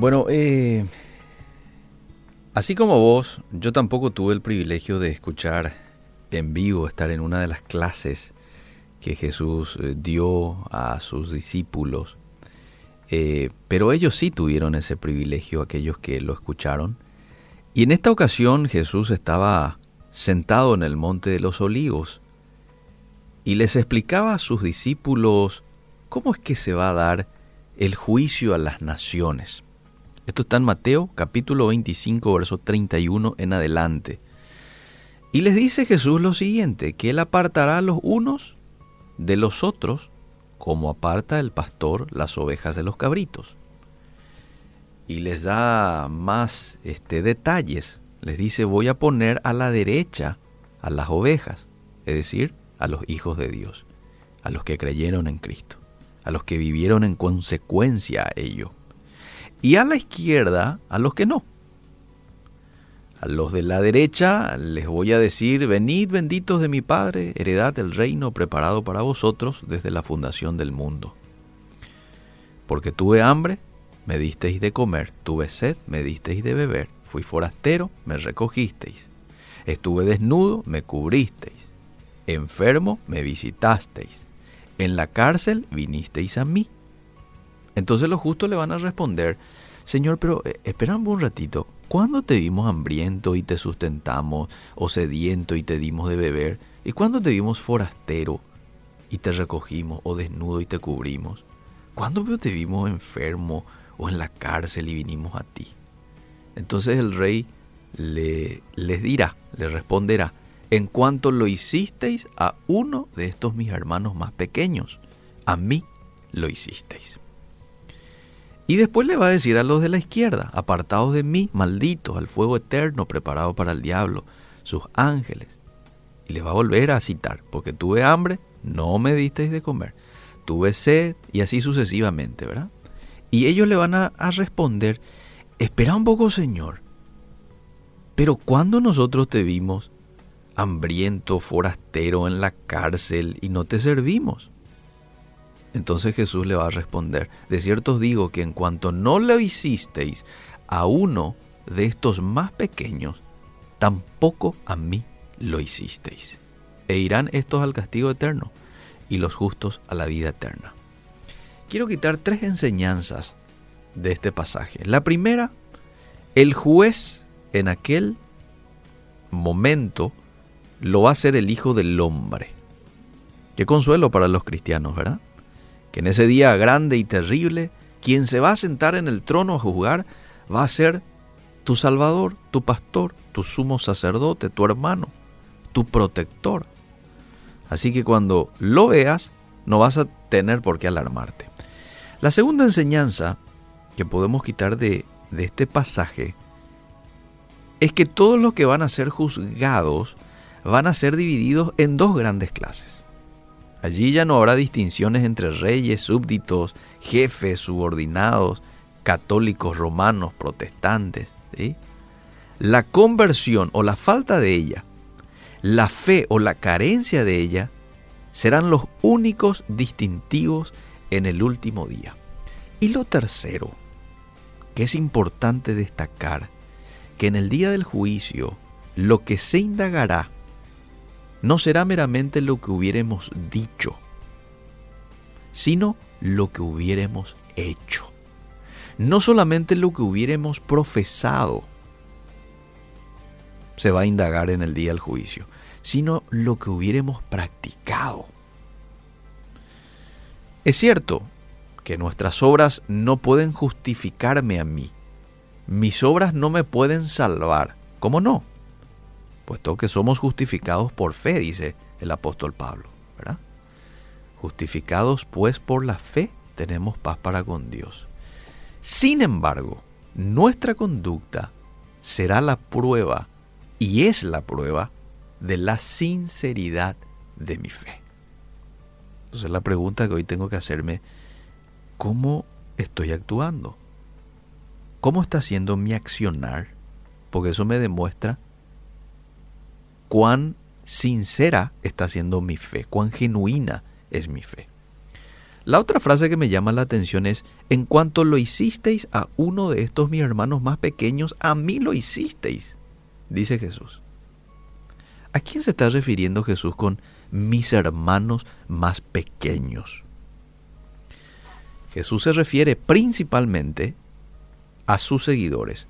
Bueno, eh, así como vos, yo tampoco tuve el privilegio de escuchar en vivo, estar en una de las clases que Jesús eh, dio a sus discípulos. Eh, pero ellos sí tuvieron ese privilegio, aquellos que lo escucharon. Y en esta ocasión Jesús estaba sentado en el monte de los olivos y les explicaba a sus discípulos cómo es que se va a dar el juicio a las naciones. Esto está en Mateo capítulo 25, verso 31 en adelante. Y les dice Jesús lo siguiente, que Él apartará a los unos de los otros, como aparta el pastor las ovejas de los cabritos. Y les da más este, detalles. Les dice, voy a poner a la derecha a las ovejas, es decir, a los hijos de Dios, a los que creyeron en Cristo, a los que vivieron en consecuencia a ello y a la izquierda a los que no. A los de la derecha les voy a decir, venid benditos de mi Padre, heredad del reino preparado para vosotros desde la fundación del mundo. Porque tuve hambre, me disteis de comer, tuve sed, me disteis de beber, fui forastero, me recogisteis, estuve desnudo, me cubristeis, enfermo, me visitasteis, en la cárcel vinisteis a mí. Entonces los justos le van a responder, Señor, pero eh, esperamos un ratito, ¿cuándo te vimos hambriento y te sustentamos, o sediento y te dimos de beber? ¿Y cuándo te vimos forastero y te recogimos, o desnudo y te cubrimos? ¿Cuándo te vimos enfermo o en la cárcel y vinimos a ti? Entonces el rey le, les dirá, le responderá, en cuanto lo hicisteis a uno de estos mis hermanos más pequeños, a mí lo hicisteis. Y después le va a decir a los de la izquierda, apartados de mí, malditos, al fuego eterno preparado para el diablo, sus ángeles. Y les va a volver a citar, porque tuve hambre, no me disteis de comer, tuve sed y así sucesivamente, ¿verdad? Y ellos le van a, a responder, espera un poco, Señor, pero cuando nosotros te vimos hambriento, forastero en la cárcel y no te servimos? Entonces Jesús le va a responder, de cierto os digo que en cuanto no lo hicisteis a uno de estos más pequeños, tampoco a mí lo hicisteis. E irán estos al castigo eterno y los justos a la vida eterna. Quiero quitar tres enseñanzas de este pasaje. La primera, el juez en aquel momento lo va a ser el Hijo del Hombre. Qué consuelo para los cristianos, ¿verdad? Que en ese día grande y terrible, quien se va a sentar en el trono a juzgar va a ser tu Salvador, tu pastor, tu sumo sacerdote, tu hermano, tu protector. Así que cuando lo veas, no vas a tener por qué alarmarte. La segunda enseñanza que podemos quitar de, de este pasaje es que todos los que van a ser juzgados van a ser divididos en dos grandes clases. Allí ya no habrá distinciones entre reyes, súbditos, jefes, subordinados, católicos, romanos, protestantes. La conversión o la falta de ella, la fe o la carencia de ella, serán los únicos distintivos en el último día. Y lo tercero, que es importante destacar, que en el día del juicio lo que se indagará no será meramente lo que hubiéramos dicho, sino lo que hubiéramos hecho. No solamente lo que hubiéramos profesado se va a indagar en el día del juicio, sino lo que hubiéramos practicado. Es cierto que nuestras obras no pueden justificarme a mí. Mis obras no me pueden salvar. ¿Cómo no? Puesto que somos justificados por fe, dice el apóstol Pablo. Justificados pues por la fe tenemos paz para con Dios. Sin embargo, nuestra conducta será la prueba y es la prueba de la sinceridad de mi fe. Entonces la pregunta que hoy tengo que hacerme, ¿cómo estoy actuando? ¿Cómo está siendo mi accionar? Porque eso me demuestra cuán sincera está siendo mi fe, cuán genuina es mi fe. La otra frase que me llama la atención es, en cuanto lo hicisteis a uno de estos mis hermanos más pequeños, a mí lo hicisteis, dice Jesús. ¿A quién se está refiriendo Jesús con mis hermanos más pequeños? Jesús se refiere principalmente a sus seguidores,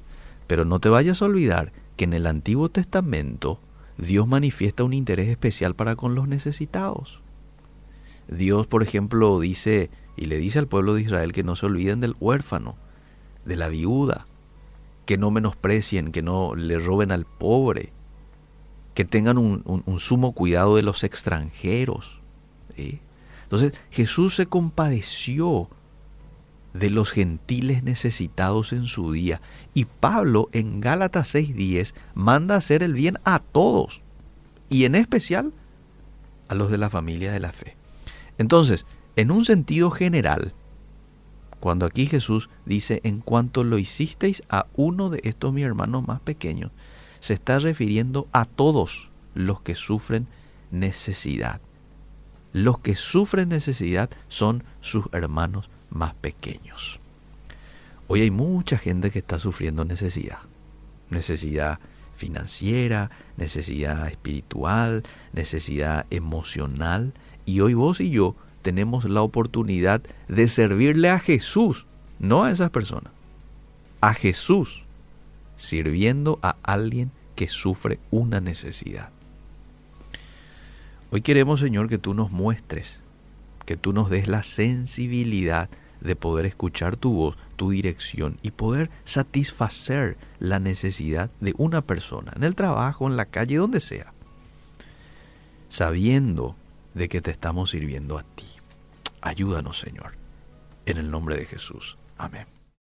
pero no te vayas a olvidar que en el Antiguo Testamento Dios manifiesta un interés especial para con los necesitados. Dios, por ejemplo, dice y le dice al pueblo de Israel que no se olviden del huérfano, de la viuda, que no menosprecien, que no le roben al pobre, que tengan un, sumo cuidado de los extranjeros. Entonces Jesús se compadeció de los gentiles necesitados en su día. Y Pablo en Gálatas 6:10 manda hacer el bien a todos, y en especial a los de la familia de la fe. Entonces, en un sentido general, cuando aquí Jesús dice, en cuanto lo hicisteis a uno de estos mis hermanos más pequeños, se está refiriendo a todos los que sufren necesidad. Los que sufren necesidad son sus hermanos más pequeños. Hoy hay mucha gente que está sufriendo necesidad. Necesidad financiera, necesidad espiritual, necesidad emocional. Y hoy vos y yo tenemos la oportunidad de servirle a Jesús, no a esas personas. A Jesús, sirviendo a alguien que sufre una necesidad. Hoy queremos, Señor, que tú nos muestres que tú nos des la sensibilidad de poder escuchar tu voz, tu dirección y poder satisfacer la necesidad de una persona, en el trabajo, en la calle, donde sea, sabiendo de que te estamos sirviendo a ti. Ayúdanos, Señor, en el nombre de Jesús. Amén.